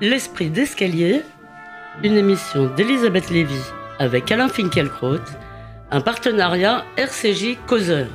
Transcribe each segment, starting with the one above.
L'esprit d'escalier, une émission d'Elisabeth Lévy avec Alain Finkielkraut, un partenariat RCJ Causeur.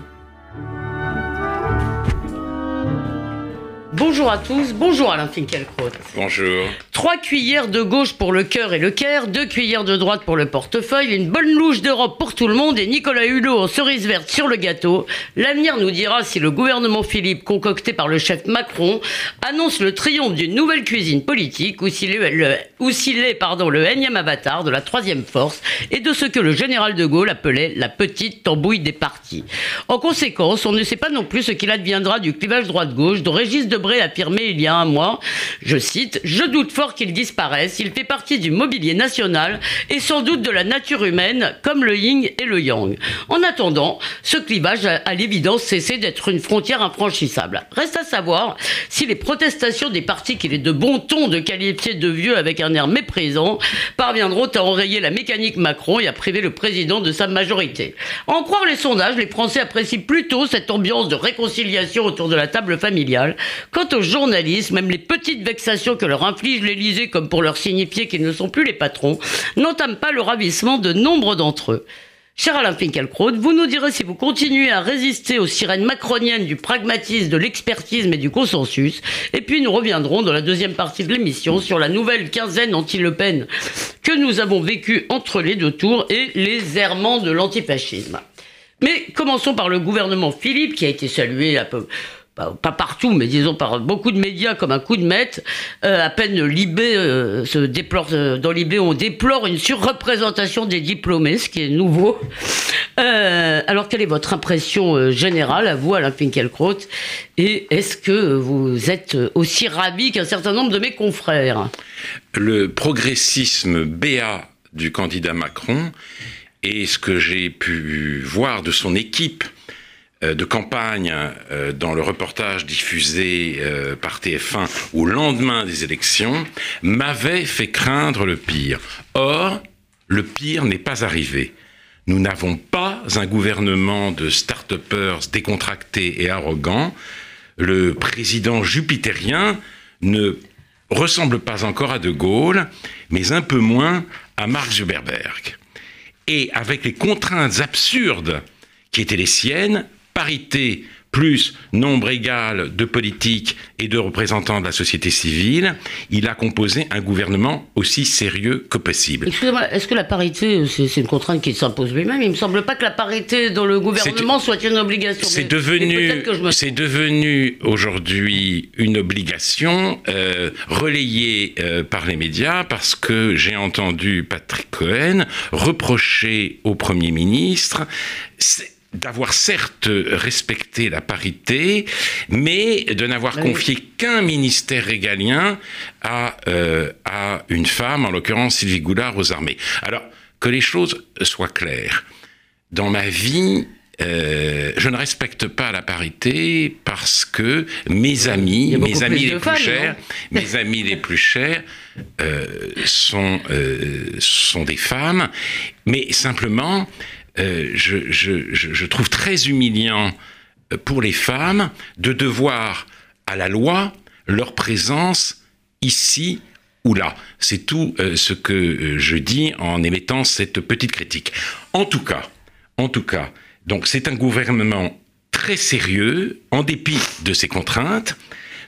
Bonjour à tous, bonjour Alain Finkielkraut. Bonjour. Trois cuillères de gauche pour le cœur et le caire, deux cuillères de droite pour le portefeuille, une bonne louche d'Europe pour tout le monde et Nicolas Hulot en cerise verte sur le gâteau. L'avenir nous dira si le gouvernement Philippe, concocté par le chef Macron, annonce le triomphe d'une nouvelle cuisine politique ou s'il est, le, ou est pardon, le énième avatar de la troisième force et de ce que le général de Gaulle appelait la petite tambouille des partis. En conséquence, on ne sait pas non plus ce qu'il adviendra du clivage droite-gauche dont Régis Debray affirmé il y a un mois, je cite, Je doute fort qu'il disparaisse, il fait partie du mobilier national et sans doute de la nature humaine, comme le yin et le yang. En attendant, ce clivage a à l'évidence cessé d'être une frontière infranchissable. Reste à savoir si les protestations des partis qu'il est de bon ton de qualifier de vieux avec un air méprisant parviendront à enrayer la mécanique Macron et à priver le président de sa majorité. En croire les sondages, les Français apprécient plutôt cette ambiance de réconciliation autour de la table familiale Quant aux journalistes, même les petites vexations que leur inflige comme pour leur signifier qu'ils ne sont plus les patrons, n'entament pas le ravissement de nombre d'entre eux. Cher Alain Finkielkraut, vous nous direz si vous continuez à résister aux sirènes macroniennes du pragmatisme, de l'expertise et du consensus. Et puis nous reviendrons dans la deuxième partie de l'émission sur la nouvelle quinzaine anti-Le Pen que nous avons vécue entre les deux tours et les errements de l'antifascisme. Mais commençons par le gouvernement Philippe qui a été salué à peu pas, partout, mais disons par beaucoup de médias comme un coup de maître. Euh, à peine Libé euh, se déplore, euh, dans Libé, on déplore une surreprésentation des diplômés, ce qui est nouveau. alors, quelle est votre impression générale à vous, Alain Finkielkraut? Et est-ce que vous êtes aussi ravi qu'un certain nombre de mes confrères? Le progressisme béat du candidat Macron et ce que j'ai pu voir de son équipe de campagne euh, dans le reportage diffusé euh, par TF1 au lendemain des élections m'avait fait craindre le pire. Or, le pire n'est pas arrivé. Nous n'avons pas un gouvernement de start-upers décontractés et arrogants. Le président jupitérien ne ressemble pas encore à De Gaulle, mais un peu moins à Mark Zuckerberg. Et avec les contraintes absurdes qui étaient les siennes, parité plus nombre égal de politiques et de représentants de la société civile, il a composé un gouvernement aussi sérieux que possible. Excusez-moi, est-ce que la parité, c'est une contrainte qui s'impose lui-même? Il ne me semble pas que la parité dans le gouvernement soit une obligation. C'est devenu, aujourd'hui une obligation euh, relayée euh, par les médias parce que j'ai entendu Patrick Cohen reprocher au Premier ministre d'avoir certes respecté la parité, mais de n'avoir confié qu'un ministère régalien à, euh, à une femme, en l'occurrence Sylvie Goulard, aux armées. Alors, que les choses soient claires. Dans ma vie, euh, je ne respecte pas la parité parce que mes amis, mes amis les plus chers, mes amis les plus chers euh, sont euh, sont des femmes, mais simplement euh, je, trouve très humiliant euh, pour les femmes de devoir à la loi leur présence ici ou là. C'est tout euh, ce que je dis en émettant cette petite critique. En tout cas, en tout cas, donc c'est un gouvernement très sérieux, en dépit de ses contraintes.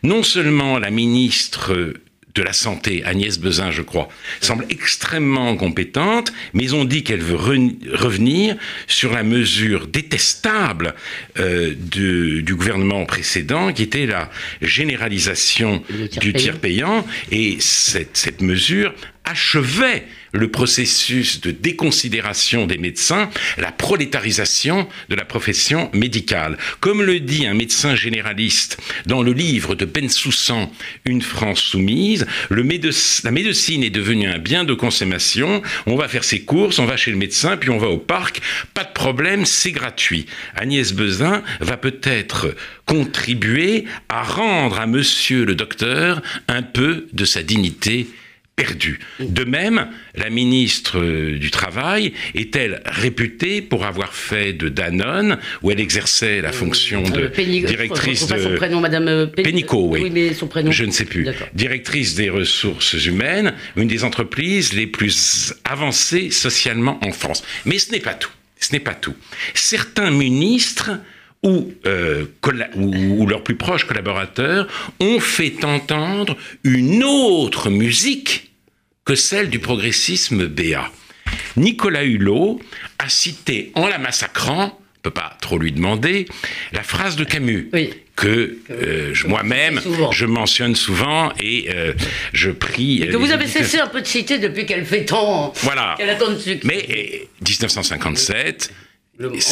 Non seulement la ministre de la Santé, Agnès Bezin, je crois, semble extrêmement compétente, mais on dit qu'elle veut revenir sur la mesure détestable euh, du gouvernement précédent, qui était la généralisation du tiers payant. Et cette, cette mesure achevait le processus de déconsidération des médecins, la prolétarisation de la profession médicale. Comme le dit un médecin généraliste dans le livre de Ben Soussan, Une France soumise, la médecine est devenue un bien de consommation. On va faire ses courses, on va chez le médecin, puis on va au parc. Pas de problème, c'est gratuit. Agnès Bezin va peut-être contribuer à rendre à monsieur le docteur un peu de sa dignité perdu. De même, la ministre euh, du Travail est-elle réputée pour avoir fait de Danone, où elle exerçait la fonction de directrice de... Son prénom, Madame Pénicaud, oui. oui. mais son prénom... Je ne sais plus. Directrice des ressources humaines, une des entreprises les plus avancées socialement en France. Mais ce n'est pas tout. Ce n'est pas tout. Certains ministres ou, euh, ou, leurs plus proches collaborateurs ont fait entendre une autre musique que celle du progressisme béat. Nicolas Hulot a cité en la massacrant, on ne peut pas trop lui demander, la phrase de Camus. Que euh, moi-même, je mentionne souvent et euh, je prie. que vous avez cessé un peu de citer depuis qu'elle fait tant. Voilà. Mais 1957,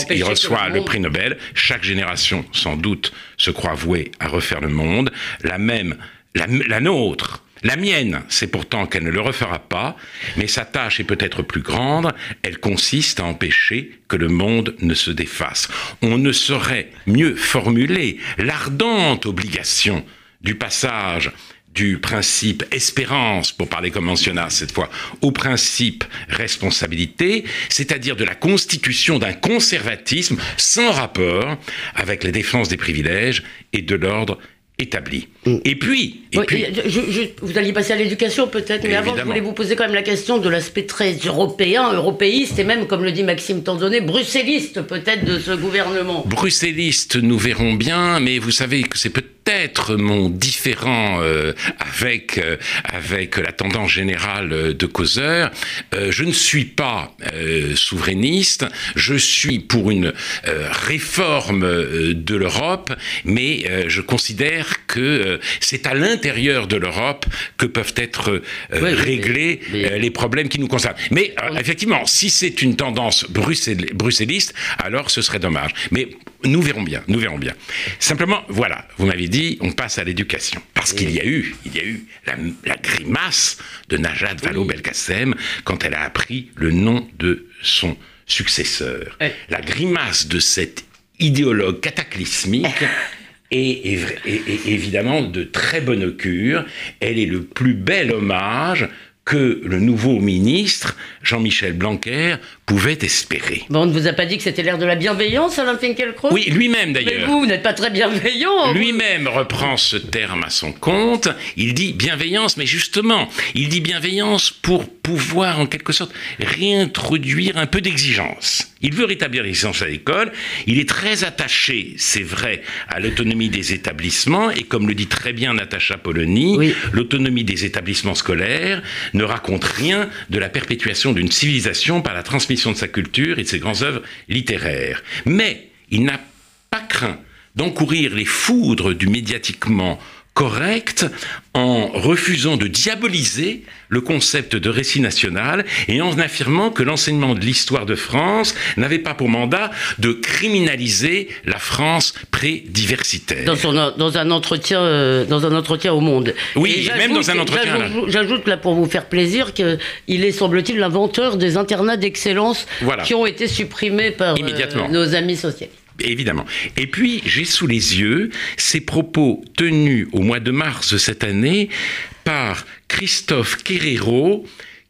il reçoit le prix Nobel. Chaque génération, sans doute, se croit vouée à refaire le monde. La même, la, nôtre, la mienne, c'est pourtant qu'elle ne le refera pas, mais sa tâche est peut-être plus grande, elle consiste à empêcher que le monde ne se défasse. On ne saurait mieux formuler l'ardente obligation du passage du principe espérance, pour parler conventionnel cette fois, au principe responsabilité, c'est-à-dire de la constitution d'un conservatisme sans rapport avec la défense des privilèges et de l'ordre établi. Mm. Et puis, vous alliez passer à l'éducation peut-être, mais avant, je voulais vous poser quand même la question de l'aspect très européen, européiste et même, comme le dit Maxime Tanzonnet, bruxelliste peut-être de ce gouvernement. Bruxelliste, nous verrons bien, mais vous savez que c'est peut-être peut-être mon différent euh, avec, euh, avec la tendance générale de Causeur. Euh, je ne suis pas souverainiste, je suis pour une réforme de l'Europe, mais je considère que c'est à l'intérieur de l'Europe que peuvent être réglés les problèmes qui nous concernent. Mais effectivement, si c'est une tendance bruxelliste, alors ce serait dommage. Mais nous verrons bien, nous verrons bien. Simplement, voilà, vous m'avez dit, on passe à l'éducation. Parce qu'il y a eu, il y a eu la, grimace de Najat Vallaud-Belkacem quand elle a appris le nom de son successeur. La grimace de cet idéologue cataclysmique est, évidemment de très bonne augure. Elle est le plus bel hommage que le nouveau ministre, Jean-Michel Blanquer, pouvait espérer. Bon, on ne vous a pas dit que c'était l'air de la bienveillance, Alain Finkielkraut Oui, lui-même d'ailleurs. Mais vous, vous n'êtes pas très bienveillant. Lui-même reprend ce terme à son compte. Il dit bienveillance, mais justement, il dit bienveillance pour pouvoir en quelque sorte réintroduire un peu d'exigence. Il veut rétablir l'exigence à l'école. Il est très attaché, c'est vrai, à l'autonomie des établissements. Et comme le dit très bien Natacha Polony, l'autonomie des établissements scolaires ne raconte rien de la perpétuation d'une civilisation par la transmission de sa culture et de ses grandes œuvres littéraires. Mais il n'a pas craint d'encourir les foudres du médiatiquement correct en refusant de diaboliser le concept de récit national et en affirmant que l'enseignement de l'histoire de France n'avait pas pour mandat de criminaliser la France pré-diversitaire. Dans, dans, un entretien, euh, dans un entretien au Monde. Oui, même dans un entretien. J'ajoute là pour vous faire plaisir qu'il est, semble-t-il, l'inventeur des internats d'excellence qui ont été supprimés par euh, nos amis socialistes. Évidemment. Et puis, j'ai sous les yeux ces propos tenus au mois de mars de cette année par Christophe Querero,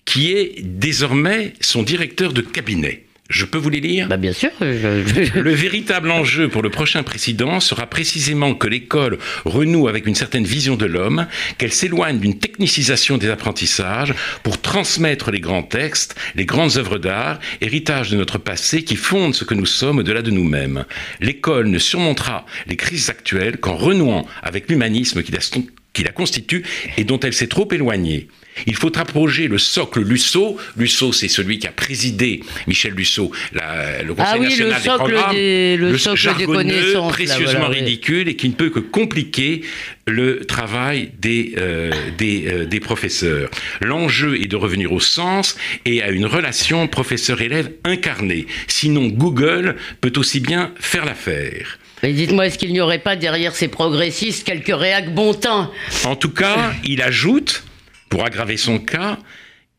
qui est désormais son directeur de cabinet. Je peux vous les lire bah Bien sûr. Le véritable enjeu pour le prochain président sera précisément que l'école renoue avec une certaine vision de l'homme, qu'elle s'éloigne d'une technicisation des apprentissages pour transmettre les grands textes, les grandes œuvres d'art, héritage de notre passé qui fondent ce que nous sommes au-delà de nous-mêmes. L'école ne surmontera les crises actuelles qu'en renouant avec l'humanisme qui la, qui la constitue et dont elle s'est trop éloignée. Il faut approcher le socle Lusso. Lusso, c'est celui qui a présidé, Michel Lusso, le Conseil ah oui, national le socle des programmes. Des, le, socle des connaissances. précieusement ridicule et qui ne peut que compliquer le travail des, euh, des, euh, des professeurs. L'enjeu est de revenir au sens et à une relation professeur-élève incarnée. Sinon, Google peut aussi bien faire l'affaire. Mais dites-moi, est-ce qu'il n'y aurait pas derrière ces progressistes quelques réacs bon En tout cas, il ajoute pour aggraver son cas,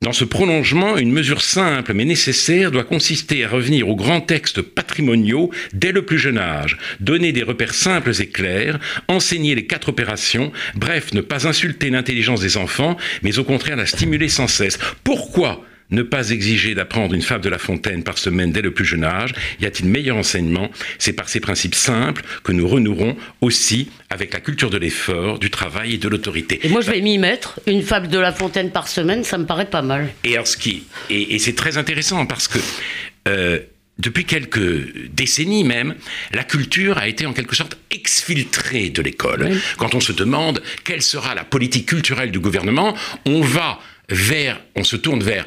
Dans ce prolongement, une mesure simple mais nécessaire doit consister à revenir aux grands textes patrimoniaux dès le plus jeune âge, donner des repères simples et clairs, enseigner les quatre opérations, bref, ne pas insulter l'intelligence des enfants, mais au contraire la stimuler sans cesse. Pourquoi? Ne pas exiger d'apprendre une fable de La Fontaine par semaine dès le plus jeune âge Y a-t-il meilleur enseignement? C'est par ces principes simples que nous renouerons aussi avec la culture de l'effort, du travail et de l'autorité. Et moi, je vais m'y mettre. Une fable de La Fontaine par semaine, ça me paraît pas mal. Et alors, ce qui, et, c'est très intéressant parce que euh, depuis quelques décennies même, la culture a été en quelque sorte exfiltrée de l'école. Quand on se demande quelle sera la politique culturelle du gouvernement, on va vers, on se tourne vers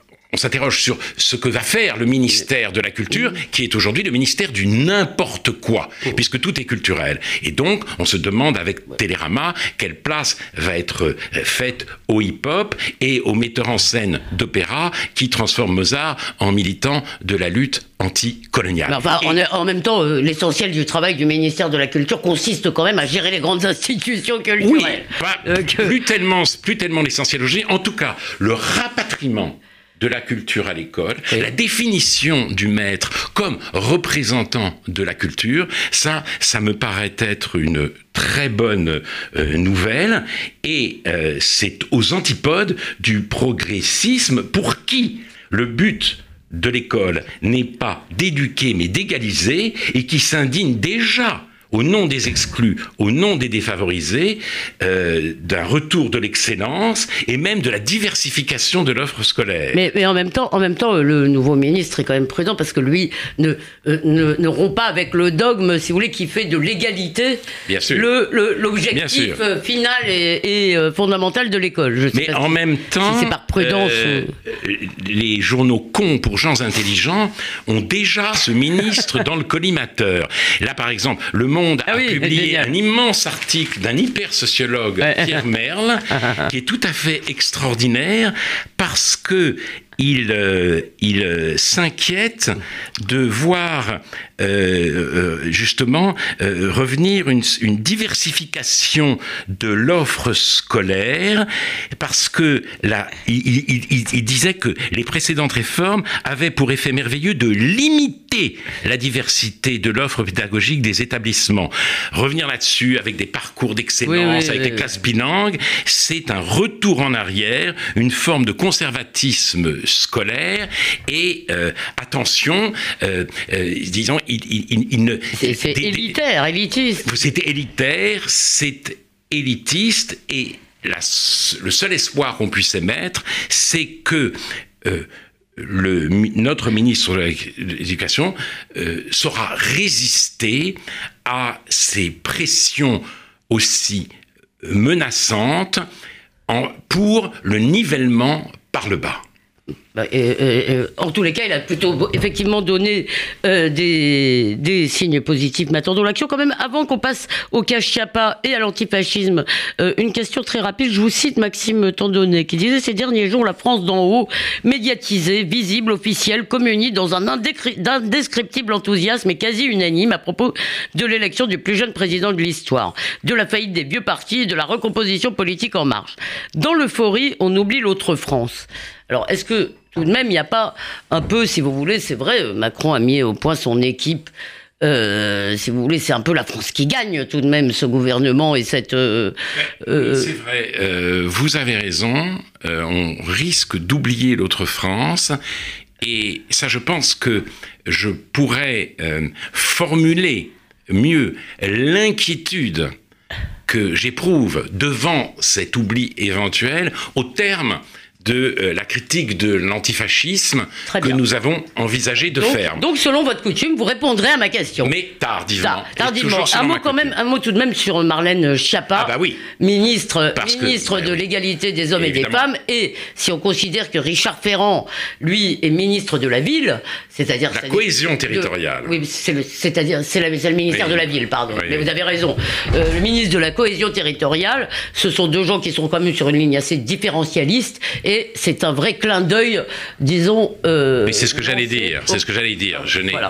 on s'interroge sur ce que va faire le ministère de la Culture, qui est aujourd'hui le ministère du n'importe quoi, puisque tout est culturel. Et donc, on se demande avec Télérama quelle place va être euh, faite au hip-hop et aux metteurs en scène d'opéra qui transforment Mozart en militant de la lutte anticoloniale. Enfin, en même temps, euh, l'essentiel du travail du ministère de la Culture consiste quand même à gérer les grandes institutions culturelles. Oui, euh, plus tellement, plus tellement l'essentiel. En tout cas, le rapatriement de la culture à l'école, la définition du maître comme représentant de la culture, ça, ça me paraît être une très bonne euh, nouvelle. Et euh, c'est aux antipodes du progressisme pour qui le but de l'école n'est pas d'éduquer mais d'égaliser et qui s'indigne déjà au nom des exclus, au nom des défavorisés, euh, d'un retour de l'excellence et même de la diversification de l'offre scolaire. Mais, mais, en même temps, en même temps, le nouveau ministre est quand même prudent parce que lui ne, euh, ne, ne, rompt pas avec le dogme, si vous voulez, qui fait de l'égalité l'objectif euh, final et, et fondamental de l'école. Mais en même temps, c'est par prudence. Les journaux cons pour gens intelligents ont déjà ce ministre dans le collimateur. Là, par exemple, Le Monde a ah publié un immense article d'un hyper-sociologue, Pierre Merle, qui est tout à fait extraordinaire parce que il, euh, il euh, s'inquiète de voir euh, justement revenir une, une, diversification de l'offre scolaire parce que là, il, il, il, disait que les précédentes réformes avaient pour effet merveilleux de limiter la diversité de l'offre pédagogique des établissements. Revenir là-dessus avec des parcours d'excellence, avec des classes bilingues, c'est un retour en arrière, une forme de conservatisme scolaire et euh, attention, euh, euh, disons, il, ne. C'est élitaire, élitiste. C'est élitaire, c'est élitiste et la, le seul espoir qu'on puisse émettre, c'est que le, notre ministre de l'Éducation saura résister à ces pressions aussi menaçantes en, pour le nivellement par le bas. Bah, en tous les cas, il a plutôt effectivement donné euh, des, signes positifs. Mais attendons l'action quand même. Avant qu'on passe au cas Chiappa et à l'antifascisme, euh, une question très rapide. Je vous cite Maxime Tandonnet qui disait ces derniers jours la France d'en haut, médiatisée, visible, officielle, communie dans un indescriptible enthousiasme et quasi unanime à propos de l'élection du plus jeune président de l'histoire, de la faillite des vieux partis et de la recomposition politique en marche. Dans l'euphorie, on oublie l'autre France. Alors, est-ce que tout de même, il n'y a pas un peu, si vous voulez, c'est vrai, Macron a mis au point son équipe. Euh, si vous voulez, c'est un peu la France qui gagne tout de même ce gouvernement et cette. Euh, euh, c'est vrai, vous avez raison. on risque d'oublier l'autre France. Et ça, je pense que je pourrais formuler mieux l'inquiétude que j'éprouve devant cet oubli éventuel au terme de euh, la critique de l'antifascisme que nous avons envisagé de faire. Donc, selon votre coutume, vous répondrez à ma question. Mais tardivement. tardivement. Un mot quand même, un mot tout de même sur Marlène Schiappa, ah bah oui. ministre, ministre de l'égalité des hommes et des femmes. Et si on considère que Richard Ferrand, lui, est ministre de la ville, c'est-à-dire la cohésion territoriale. oui, c'est-à-dire c'est le ministère de la ville, pardon. mais vous avez raison. Euh, le ministre de la cohésion territoriale, ce sont deux gens qui sont quand même sur une ligne assez différentialiste et c'est un vrai clin d'œil, disons. Euh, Mais c'est ce que j'allais dire. C'est ce que j'allais dire.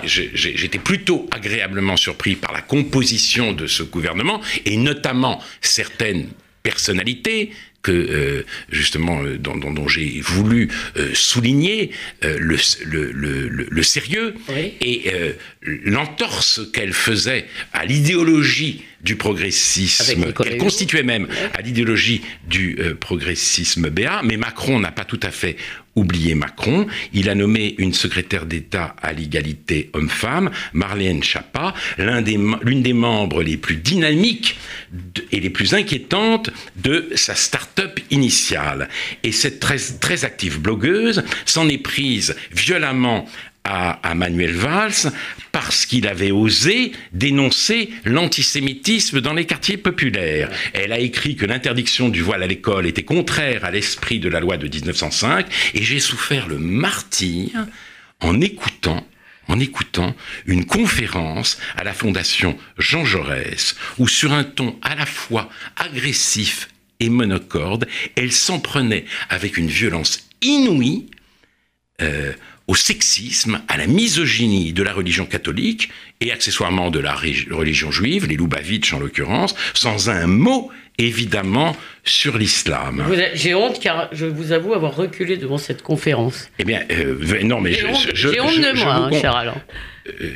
J'étais plutôt agréablement surpris par la composition de ce gouvernement et notamment certaines personnalités que euh, justement dont, j'ai voulu souligner le, le, sérieux et l'entorse qu'elle faisait à l'idéologie du progressisme, qu'elle constituait même à l'idéologie du progressisme BA, mais Macron n'a pas tout à fait oublié Macron. Il a nommé une secrétaire d'État à l'égalité homme-femme, Marlène Schiappa, l'une des, membres les plus dynamiques et les plus inquiétantes de sa start-up initiale. Et cette très, très active blogueuse s'en est prise violemment à, Manuel Valls parce qu'il avait osé dénoncer l'antisémitisme dans les quartiers populaires. Elle a écrit que l'interdiction du voile à l'école était contraire à l'esprit de la loi de 1905 et j'ai souffert le martyr en écoutant en écoutant une conférence à la Fondation Jean Jaurès, où sur un ton à la fois agressif et monocorde, elle s'en prenait avec une violence inouïe euh, au sexisme, à la misogynie de la religion catholique et accessoirement de la religion juive, les Lubavitch en l'occurrence, sans un mot évidemment sur l'islam. J'ai honte car je vous avoue avoir reculé devant cette conférence. Eh bien, euh, non mais j'ai honte, de moi, hein, cher Alain. Euh,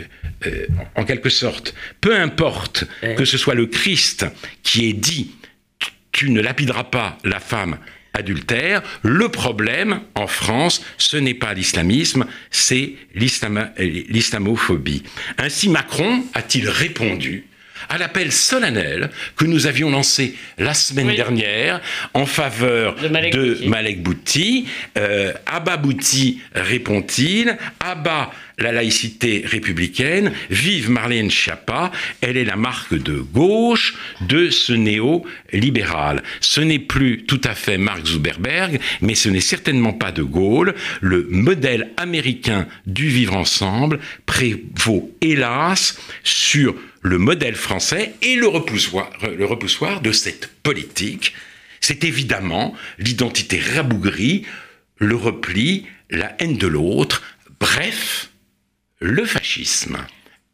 euh, en quelque sorte, peu importe que ce soit le Christ qui ait dit tu ne lapideras pas la femme adultère. Le problème, en France, ce n'est pas l'islamisme, c'est l'islamophobie. Ainsi, Macron a-t-il répondu à l'appel solennel que nous avions lancé la semaine dernière en faveur de Malek, Bouti. Euh, Abba Bouti répond-il. Abba la laïcité républicaine, vive Marlène Schiappa, elle est la marque de gauche de ce néo-libéral. Ce n'est plus tout à fait Mark Zuckerberg, mais ce n'est certainement pas de Gaulle. Le modèle américain du vivre ensemble prévaut hélas sur le modèle français et le le repoussoir de cette politique. C'est évidemment l'identité rabougrie, le repli, la haine de l'autre, bref, le fascisme.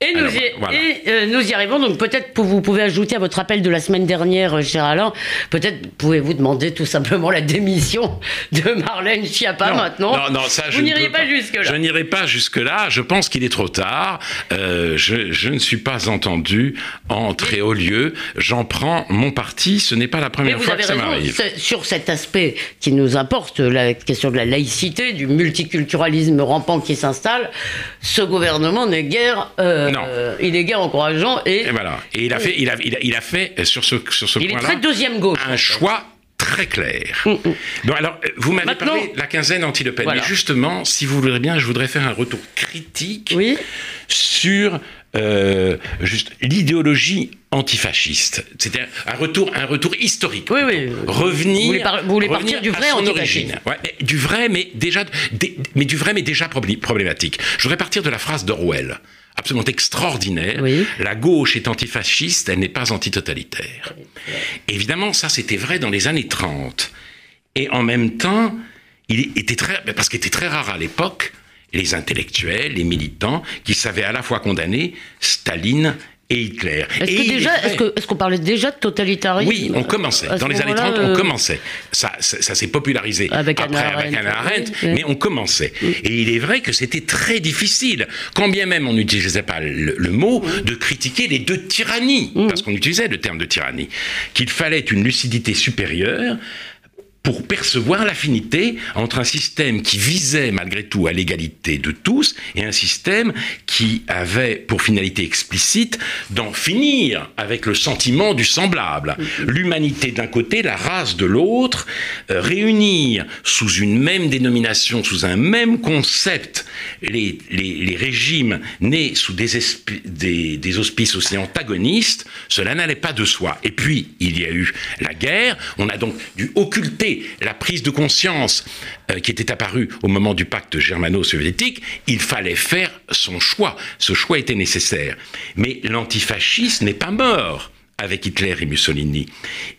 Et, nous, y, euh, nous y arrivons. Donc peut-être vous pouvez ajouter à votre appel de la semaine dernière, euh, cher Alain, peut-être pouvez-vous demander tout simplement la démission de Marlène Schiappa maintenant. Non, non, ça, vous n'irez pas, jusque-là. Je n'irai pas jusque-là. Je pense qu'il est trop tard. Euh, je, je, ne suis pas entendu en très haut lieu. J'en prends mon parti. Ce n'est pas la première fois que ça m'arrive. Sur cet aspect qui nous importe, la question de la laïcité, du multiculturalisme rampant qui s'installe, ce gouvernement n'est guère... Euh, il est guère encourageant et, et voilà. Et il a fait, il a, il a, fait euh, sur ce sur ce point-là. Très deuxième gauche. Un choix très clair. Mm, mm. Alors, euh, vous m'avez parlé de la quinzaine anti-Le Pen. Mais justement, si vous voulez bien, je voudrais faire un retour critique oui. sur euh, juste l'idéologie antifasciste. C'était un retour, un retour historique. Oui, oui. Revenir. Vous voulez, partir du vrai antifascisme. Ouais, du vrai, mais déjà, mais du vrai, mais déjà problématique. Je voudrais partir de la phrase d'Orwell absolument extraordinaire. La gauche est antifasciste, elle n'est pas antitotalitaire. Évidemment, ça c'était vrai dans les années 30. Et en même temps, il était très, parce qu'il était très rare à l'époque, les intellectuels, les militants, qui savaient à la fois condamner Staline Hitler. Est-ce qu'on parlait déjà de totalitarisme Oui, on commençait. Dans les années 30, on euh, commençait. Ça, ça, s'est popularisé avec après avec Anna Arendt, mais on commençait. Et il est vrai que c'était très difficile, quand bien même on n'utilisait pas le, mot, de critiquer les deux tyrannies, parce qu'on utilisait le terme de tyrannie, qu'il fallait une lucidité supérieure pour percevoir l'affinité entre un système qui visait malgré tout à l'égalité de tous et un système qui avait pour finalité explicite d'en finir avec le sentiment du semblable. L'humanité d'un côté, la race de l'autre, euh, réunir sous une même dénomination, sous un même concept, les, les, régimes nés sous des, des, des auspices aussi antagonistes, cela n'allait pas de soi. Et puis, il y a eu la guerre, on a donc dû occulter la prise de conscience euh, qui était apparue au moment du pacte germano-soviétique, il fallait faire son choix. Ce choix était nécessaire. Mais l'antifascisme n'est pas mort avec Hitler et Mussolini.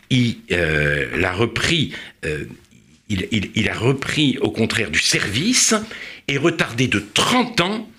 Il euh, l'a repris. Euh, il, a repris au contraire du service et retardé de 30 ans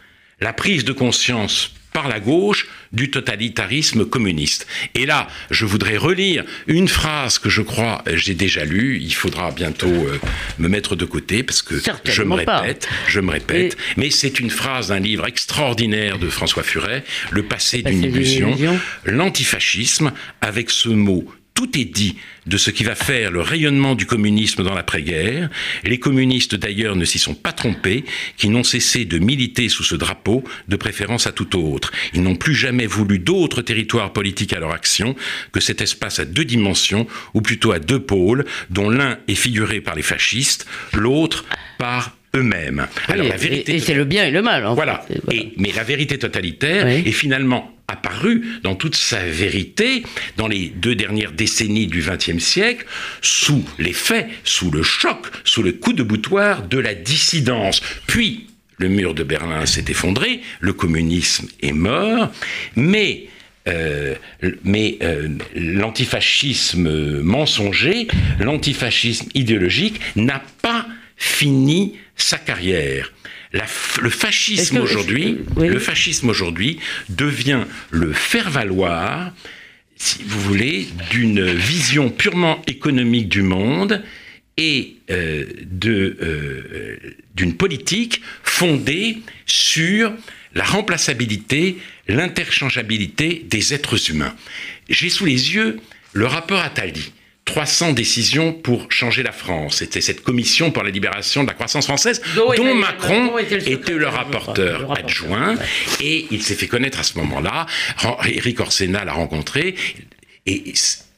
la prise de conscience par la gauche du totalitarisme communiste. Et là, je voudrais relire une phrase que je crois j'ai déjà lue. Il faudra bientôt euh, me mettre de côté parce que je me répète, je me répète. Mais c'est une phrase d'un livre extraordinaire de François Furet, Le passé, d'une illusion, l'antifascisme, avec ce mot tout est dit de ce qui va faire le rayonnement du communisme dans l'après-guerre. Les communistes d'ailleurs ne s'y sont pas trompés, qui n'ont cessé de militer sous ce drapeau, de préférence à tout autre. Ils n'ont plus jamais voulu d'autres territoires politiques à leur action que cet espace à deux dimensions, ou plutôt à deux pôles, dont l'un est figuré par les fascistes, l'autre par eux-mêmes. Alors la vérité, et, c'est le bien et le mal. voilà. mais la vérité totalitaire est finalement apparu dans toute sa vérité dans les deux dernières décennies du XXe siècle, sous l'effet, sous le choc, sous le coup de boutoir de la dissidence. Puis, le mur de Berlin s'est effondré, le communisme est mort, mais euh, mais euh, l'antifascisme mensonger, l'antifascisme idéologique n'a pas fini sa carrière. Le fascisme aujourd'hui, le fascisme aujourd'hui devient le faire valoir, si vous voulez, d'une vision purement économique du monde et euh, euh, d'une politique fondée sur la remplaçabilité, l'interchangeabilité des êtres humains. J'ai sous les yeux le rapport Attali 300 décisions pour changer la France. C'était cette commission pour la libération de la croissance française dont, Macron, était, le, rapporteur adjoint et il s'est fait connaître à ce moment-là. Eric Orsena l'a rencontré et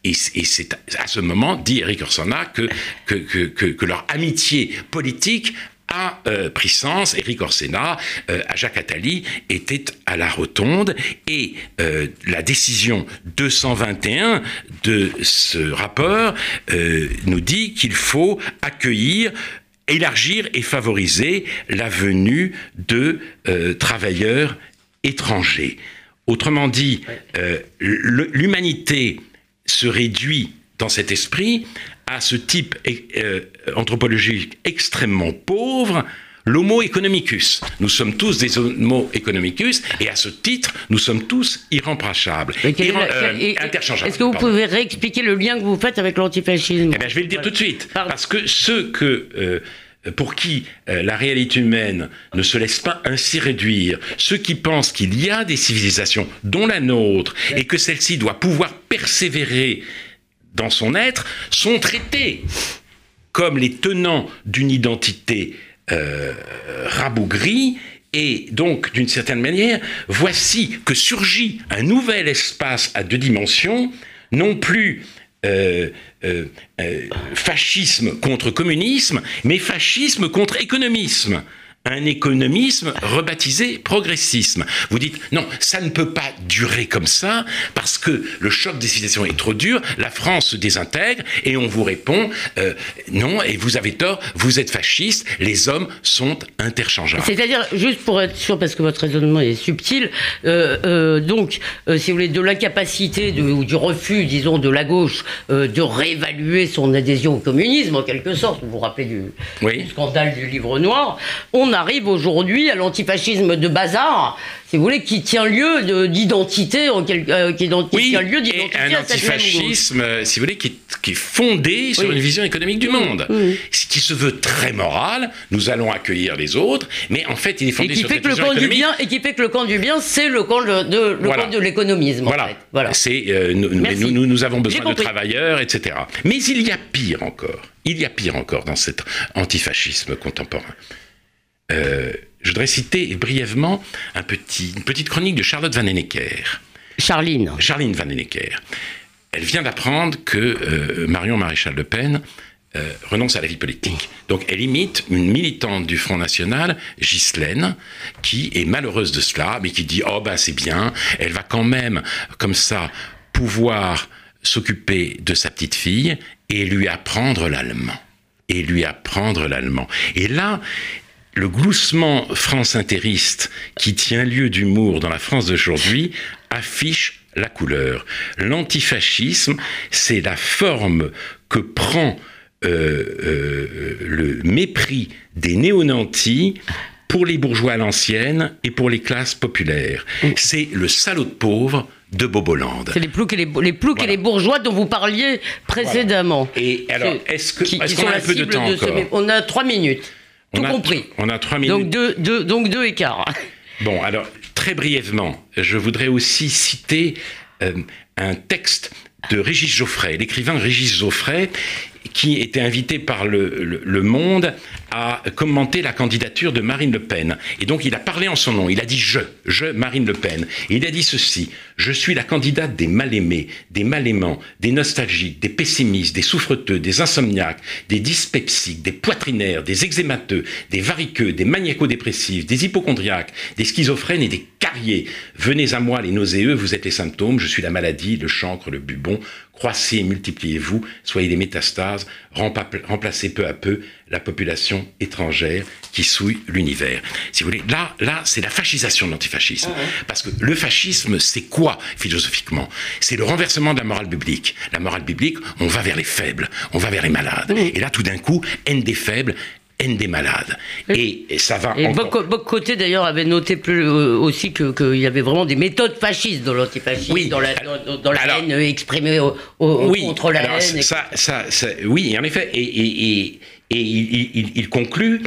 et, c'est à ce moment, dit Eric Orsena, que, que, leur amitié politique a euh, pris sens. Éric Orsena, euh, à Jacques Attali, était à la rotonde et euh, la décision 221 de ce rapport nous dit qu'il faut accueillir élargir et favoriser la venue de travailleurs étrangers. Autrement dit, l'humanité se réduit dans cet esprit à ce type euh, anthropologique extrêmement pauvre, l'homo economicus. Nous sommes tous des homo economicus et à ce titre, nous sommes tous irremplaçables, euh, interchangeables. Est-ce que vous pouvez réexpliquer le lien que vous faites avec l'antifascisme? Eh Je vais le dire tout de suite. Parce que ceux que... Euh, pour qui la réalité humaine ne se laisse pas ainsi réduire, ceux qui pensent qu'il y a des civilisations, dont la nôtre, et que celle-ci doit pouvoir persévérer dans son être, sont traités comme les tenants d'une identité euh, rabougrie. Et donc, d'une certaine manière, voici que surgit un nouvel espace à deux dimensions, non plus euh, euh, fascisme contre communisme, mais fascisme contre économisme un économisme rebaptisé progressisme. Vous dites non, ça ne peut pas durer comme ça parce que le choc des civilisations est trop dur, la France se désintègre et on vous répond euh, non et vous avez tort, vous êtes fasciste, les hommes sont interchangeables. C'est-à-dire juste pour être sûr parce que votre raisonnement est subtil, euh, euh, donc si vous voulez de l'incapacité ou du refus, disons, de la gauche de réévaluer son adhésion au communisme en quelque sorte, vous vous rappelez du, du scandale du livre noir, on arrive aujourd'hui à l'antifascisme de bazar, si vous voulez, qui tient lieu d'identité, en euh, qui, tient lieu d'identité. Un antifascisme, euh, si vous voulez, qui, est fondé sur une vision économique du monde, ce qui se veut très moral. Nous allons accueillir les autres, mais en fait, il est fondé sur cette vision économique. Du bien, et qui fait que le camp du bien, c'est le camp de, de l'économisme. Voilà. voilà. C'est euh, nous, nous, nous, avons besoin de travailleurs, etc. Mais il y a pire encore. Il y a pire encore dans cet antifascisme contemporain. Euh, je voudrais citer brièvement un petit, une petite chronique de Charlotte Van Ennecker. Charline. Charline Van Ennecker. Elle vient d'apprendre que euh, Marion Maréchal Le Pen euh, renonce à la vie politique. Donc elle imite une militante du Front National, Ghislaine, qui est malheureuse de cela, mais qui dit Oh ben c'est bien, elle va quand même, comme ça, pouvoir s'occuper de sa petite fille et lui apprendre l'allemand. Et lui apprendre l'allemand. Et là, le gloussement france-intériste qui tient lieu d'humour dans la France d'aujourd'hui affiche la couleur. L'antifascisme, c'est la forme que prend euh, euh, le mépris des néo-nantis pour les bourgeois à l'ancienne et pour les classes populaires. C'est le salaud de pauvre de Boboland. C'est les ploucs et les, les, ploucs et les bourgeois dont vous parliez précédemment. Et alors, est-ce est qu'on a un peu de temps encore On a trois minutes. Tout compris. on a trois minutes. Donc deux, deux, donc deux écarts. Bon, alors, très brièvement, je voudrais aussi citer euh, un texte de Régis Geoffrey, l'écrivain Régis Geoffrey, qui était invité par le, Monde à commenter la candidature de Marine Le Pen. Et donc il a parlé en son nom, il a dit je, je, Marine Le Pen. Et il a dit ceci, je suis la candidate des mal-aimés, des mal-aimants, des nostalgiques, des pessimistes, des souffreteux, des insomniaques, des dyspepsiques, des poitrinaires, des eczémateux, des variqueux, des maniaco-dépressifs, des hypochondriaques, des schizophrènes et des carriers. Venez à moi les nauséeux, vous êtes les symptômes, je suis la maladie, le chancre, le bubon, croissez et multipliez-vous, soyez des métastases, remplacez peu à peu la population étrangère qui souille l'univers. Si vous voulez, là, là, c'est la fascisation de l'antifascisme. Ah Parce que le fascisme, c'est quoi philosophiquement? C'est le renversement de la morale biblique. La morale biblique, on va vers les faibles, on va vers les malades. Et là, tout d'un coup, haine des faibles, haine des malades. Et, ça va et encore... Côté d'ailleurs avait noté plus, euh, aussi qu'il y avait vraiment des méthodes fascistes dans l'antifascisme, oui, dans la, dans, la haine exprimée au, oui, contre la haine. Ça, ça, oui, en effet. Et, et, et il, il, conclut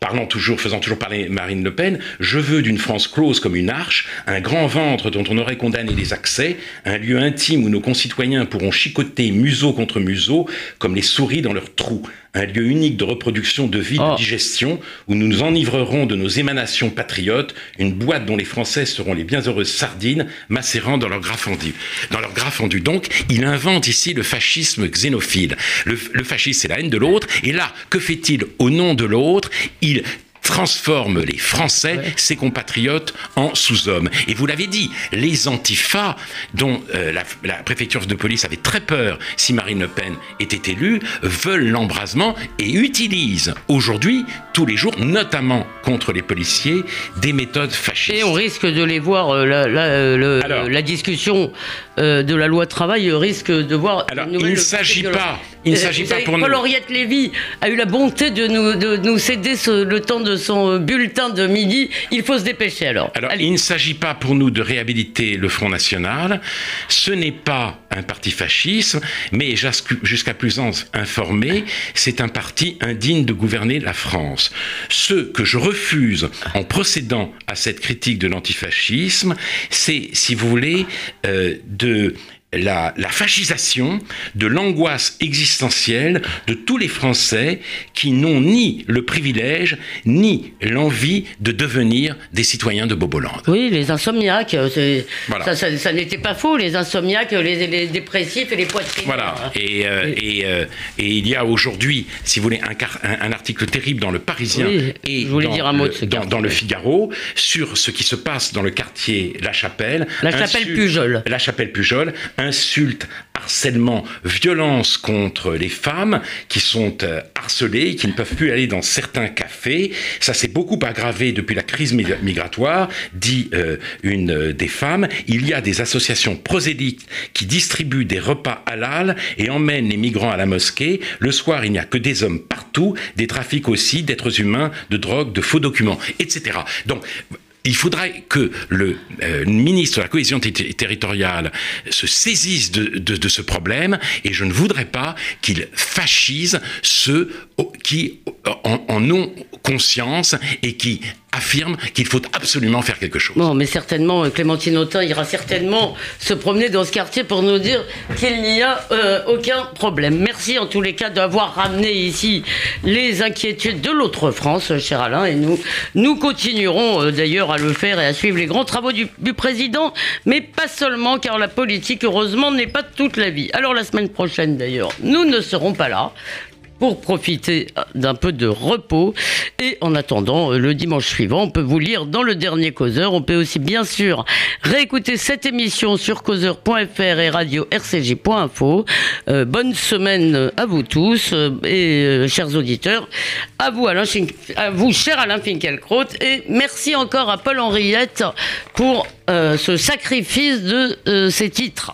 parlant toujours, faisant toujours parler Marine Le Pen, je veux d'une France close comme une arche, un grand ventre dont on aurait condamné les accès, un lieu intime où nos concitoyens pourront chicoter museau contre museau comme les souris dans leurs trous, un lieu unique de reproduction, de vie, de oh. digestion, où nous nous enivrerons de nos émanations patriotes, une boîte dont les Français seront les bienheureuses sardines, macérant dans leur gras fendu. Dans leur gras. Donc, il invente ici le fascisme xénophile. Le, le fascisme, c'est la haine de l'autre. Et là, que fait-il au nom de l'autre? Il transforme les Français, ses compatriotes, en sous-hommes. Et vous l'avez dit, les antifas, dont euh, la, préfecture de police avait très peur si Marine Le Pen était élue, veulent l'embrasement et utilisent aujourd'hui, tous les jours, notamment contre les policiers, des méthodes fascistes. Et on risque de les voir, euh, la, euh, la, discussion de la loi travail risque de voir... Alors, il ne s'agit pas... Il ne s'agit pas pour nous. Paul-Henriette Lévy a eu la bonté de nous, de nous céder le temps de son bulletin de midi. Il faut se dépêcher alors. Alors, il ne s'agit pas pour nous de réhabiliter le Front National. Ce n'est pas un parti fasciste, mais jusqu'à plus informé, c'est un parti indigne de gouverner la France. Ce que je refuse en procédant à cette critique de l'antifascisme, c'est, si vous voulez, euh, de la, fascisation de l'angoisse existentielle de tous les Français qui n'ont ni le privilège ni l'envie de devenir des citoyens de Boboland. Oui, les insomniaques, euh, ça, n'était pas faux, les insomniaques, les, dépressifs et les poitrines. Voilà, et, euh, euh, et, il y a aujourd'hui, si vous voulez, un, un, article terrible dans Le Parisien et dans, dire un mot le, dans, le Figaro sur ce qui se passe dans le quartier La Chapelle. La Chapelle Pujol. La Chapelle Pujol, insultes, harcèlement, violence contre les femmes qui sont euh, harcelées, qui ne peuvent plus aller dans certains cafés. Ça s'est beaucoup aggravé depuis la crise migratoire, dit euh, une euh, des femmes. Il y a des associations prosélytes qui distribuent des repas halal et emmènent les migrants à la mosquée. Le soir, il n'y a que des hommes partout, des trafics aussi d'êtres humains, de drogue, de faux documents, etc. Donc, il faudrait que le euh, ministre de la cohésion territoriale se saisisse de, ce problème et je ne voudrais pas qu'il fascise ceux qui en, en ont conscience et qui affirme qu'il faut absolument faire quelque chose. Bon, mais certainement, euh, Clémentine Autain ira certainement se promener dans ce quartier pour nous dire qu'il n'y a euh, aucun problème. Merci en tous les cas d'avoir ramené ici les inquiétudes de l'autre France, cher Alain, et nous, nous continuerons euh, d'ailleurs à le faire et à suivre les grands travaux du, du président, mais pas seulement, car la politique, heureusement, n'est pas toute la vie. Alors la semaine prochaine, d'ailleurs, nous ne serons pas là pour profiter d'un peu de repos. Et en attendant, euh, le dimanche suivant, on peut vous lire dans le dernier causeur. On peut aussi, bien sûr, réécouter cette émission sur causeur.fr et radio rcj.info. Euh, bonne semaine à vous tous euh, et chers auditeurs. À vous, Alain, à vous, cher Alain Finkielkraut. Et merci encore à Paul Henriette pour ce sacrifice de ces titres.